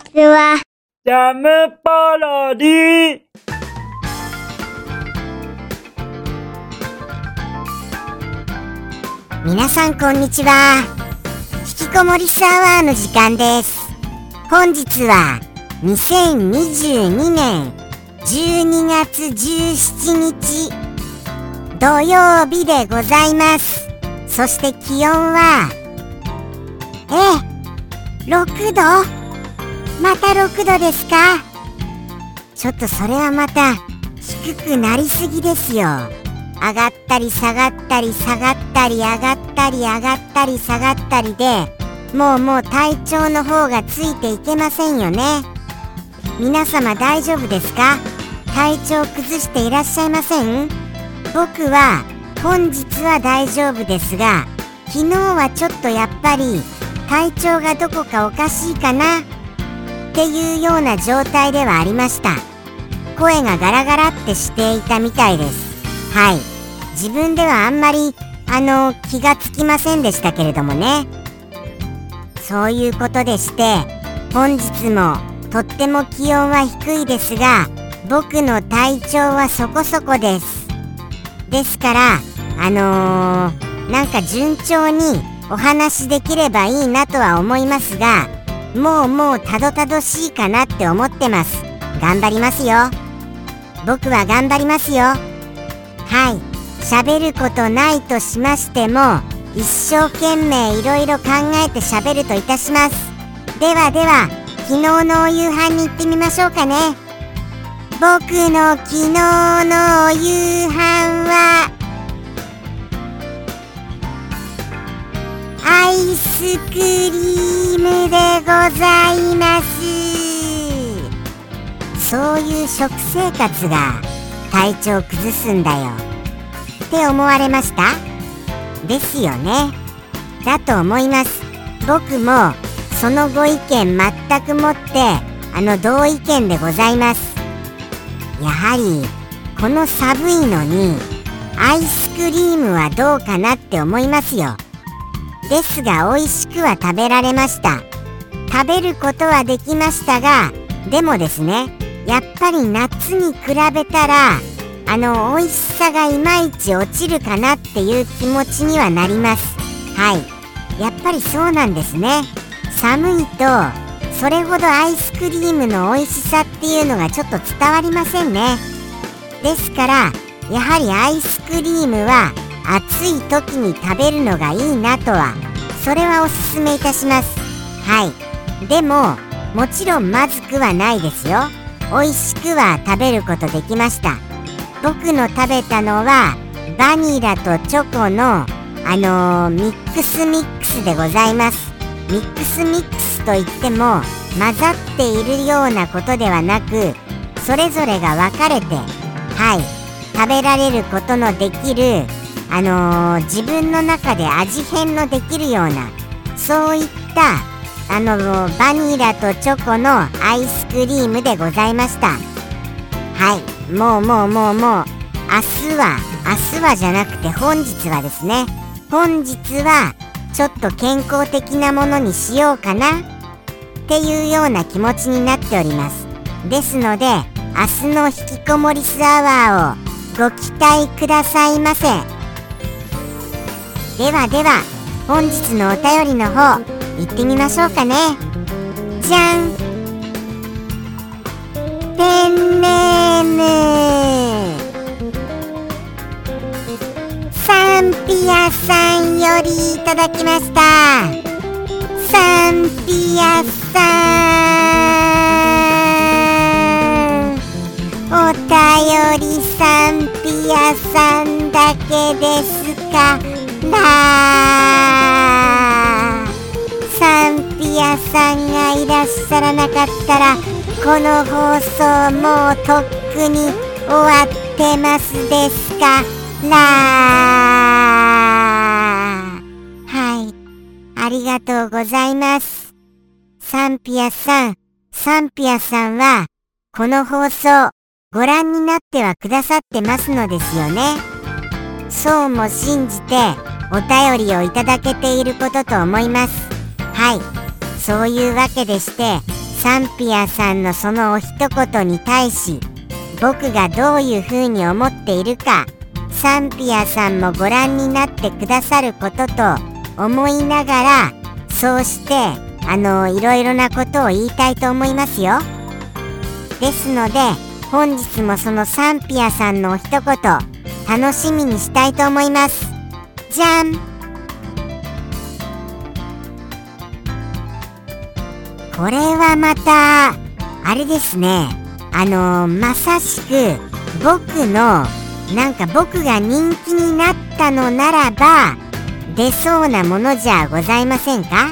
ちは。ジャムパロディ皆さんこんにちは。引きこもりスアワーの時間です。本日は2022年12月17日土曜日でございます。そして気温はえ6度？また6度ですか？ちょっとそれはまた低くなりすぎですよ。上がったり下がったり下がったり上がったり上がったり下がったりでもうもう体調の方がついていけませんよね。皆様大丈夫ですか？体調崩していらっしゃいません？僕は本日は大丈夫ですが昨日はちょっとやっぱり体調がどこかおかしいかな。っていうような状態ではありました。声がガラガラってしていたみたいです。はい。自分ではあんまりあの気がつきませんでしたけれどもね。そういうことでして本日もとっても気温は低いですが僕の体調はそこそこです。ですからあのー、なんか順調にお話できればいいなとは思いますがもうもうたどたどしいかなって思ってます。頑張りますよ。僕は頑張りますよ。はい。喋ることないとしましても一生懸命いろいろ考えて喋るといたします。ではでは昨日のお夕飯に行ってみましょうかね。僕の昨日のお夕飯はアイスクリームでございます。そういう食生活が体調崩すんだよ。って思われました？ですよね。だと思います。僕もそのご意見全くもってあの同意見でございます。やはりこの寒いのにアイスクリームはどうかなって思いますよ。ですが美味しくは食べられました。食べることはできましたがでもですねやっぱり夏に比べたらあの美味しさがいまいち落ちるかなっていう気持ちにはなります。はい。やっぱりそうなんですね。寒いとそれほどアイスクリームの美味しさっていうのがちょっと伝わりませんね。ですからやはりアイスクリームは暑い時に食べるのがいいなとはそれはおすすめいたします。はい。でももちろんまずくはないですよ。美味しくは食べることできました。僕の食べたのはバニラとチョコのあのー、ミックスミックスでございます。ミックスミックスといっても混ざっているようなことではなくそれぞれが分かれてはい食べられることのできるあのー、自分の中で味変のできるようなそういったあのー、バニラとチョコのアイスクリームでございました。はい。もうもうもうもう明日は明日はじゃなくて本日はですね。本日はちょっと健康的なものにしようかな。っていうような気持ちになっております。ですので明日の引きこもりスアワーをご期待くださいませ。ではでは本日のお便りの方行ってみましょうかね。じゃん。ペンネーム。サンピアさんよりいただきました。サンピアさん。お便りサンピアさんだけですか？サンピアさんがいらっしゃらなかったらこの放送もうとっくに終わってますですか？らはい。ありがとうございます。サンピアさんサンピアさんはこの放送ご覧になってはくださってますのですよね。そうも信じてお便りをいただけていることと思います。はい。そういうわけでしてサンピアさんのそのお一言に対し僕がどういうふうに思っているかサンピアさんもご覧になってくださることと思いながらそうしてあのいろいろなことを言いたいと思いますよ。ですので本日もそのサンピアさんのお一言楽しみにしたいと思います。じゃん。これはまたあれですね。あのまさしく僕のなんか僕が人気になったのならば出そうなものじゃございませんか？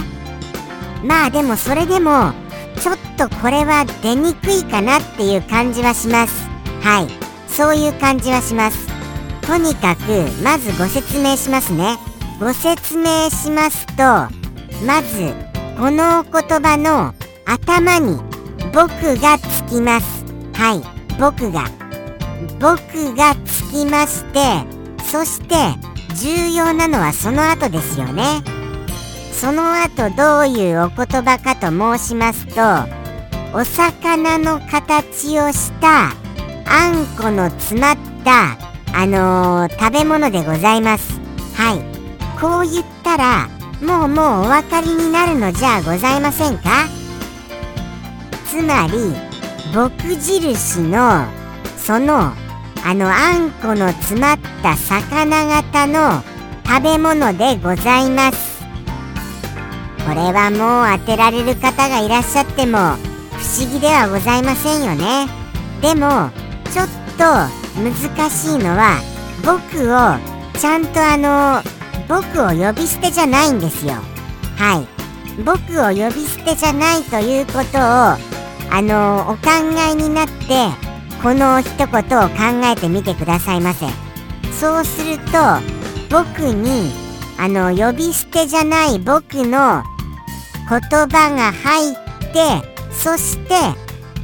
まあでもそれでもちょっとこれは出にくいかなっていう感じはします。はい。そういう感じはします。とにかくまずご説明しますね。ご説明しますとまずこのお言葉の頭に僕がつきます。はい僕が。僕がつきましてそして重要なのはその後ですよね。その後どういうお言葉かと申しますとお魚の形をしたあんこの詰まったあのー、食べ物でございます。はい。こう言ったらもうもうお分かりになるのじゃございませんか？つまり僕印のそのあのあんこの詰まった魚型の食べ物でございます。これはもう当てられる方がいらっしゃっても不思議ではございませんよね。でもちょっと難しいのは僕をちゃんとあの僕を呼び捨てじゃないんですよ。はい。僕を呼び捨てじゃないということをあのお考えになってこの一言を考えてみてくださいませ。そうすると僕にあの呼び捨てじゃない僕の言葉が入ってそして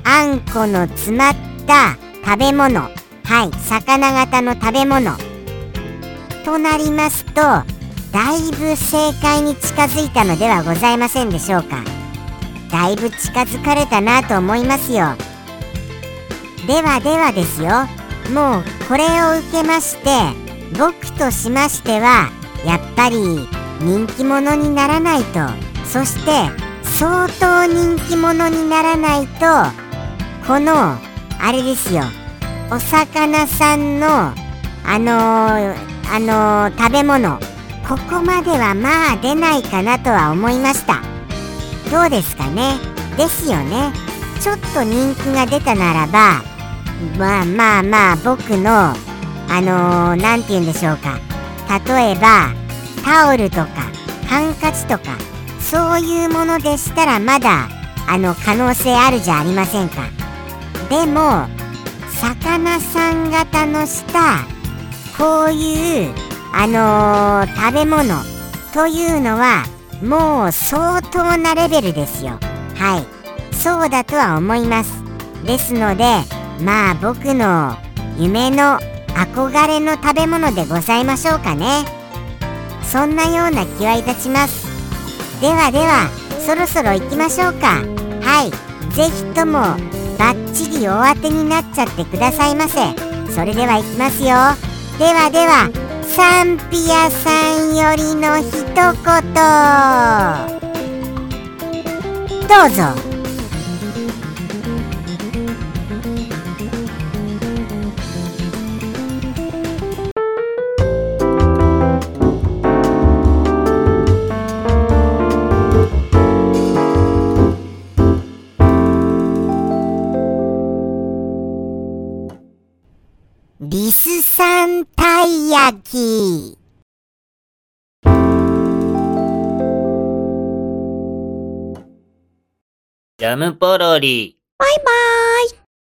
あんこの詰まった食べ物。はい魚型の食べ物。となりますとだいぶ正解に近づいたのではございませんでしょうか。だいぶ近づかれたなと思いますよ。ではではですよ。もうこれを受けまして僕としましてはやっぱり人気者にならないと。そして相当人気者にならないとこのあれですよ。お魚さんのあのー、あのー、食べ物。ここまではまあ出ないかなとは思いました。どうですかね？ですよね。ちょっと人気が出たならばまあまあまあ僕のあの何、ー、て言うんでしょうか。例えばタオルとかハンカチとかそういうものでしたらまだあの可能性あるじゃありませんか。でも魚さん型のしたこういうあのー、食べ物というのはもう相当なレベルですよ。はい。そうだとは思います。ですのでまあ僕の夢の憧れの食べ物でございましょうかね。そんなような気はいたします。ではではそろそろ行きましょうか。はい。是非ともバッチリお当てになっちゃってくださいませ。それでは行きますよ。ではではサンピアさんよりの一言。どうぞ。い焼き。ジャムポロリ。バイバーイ。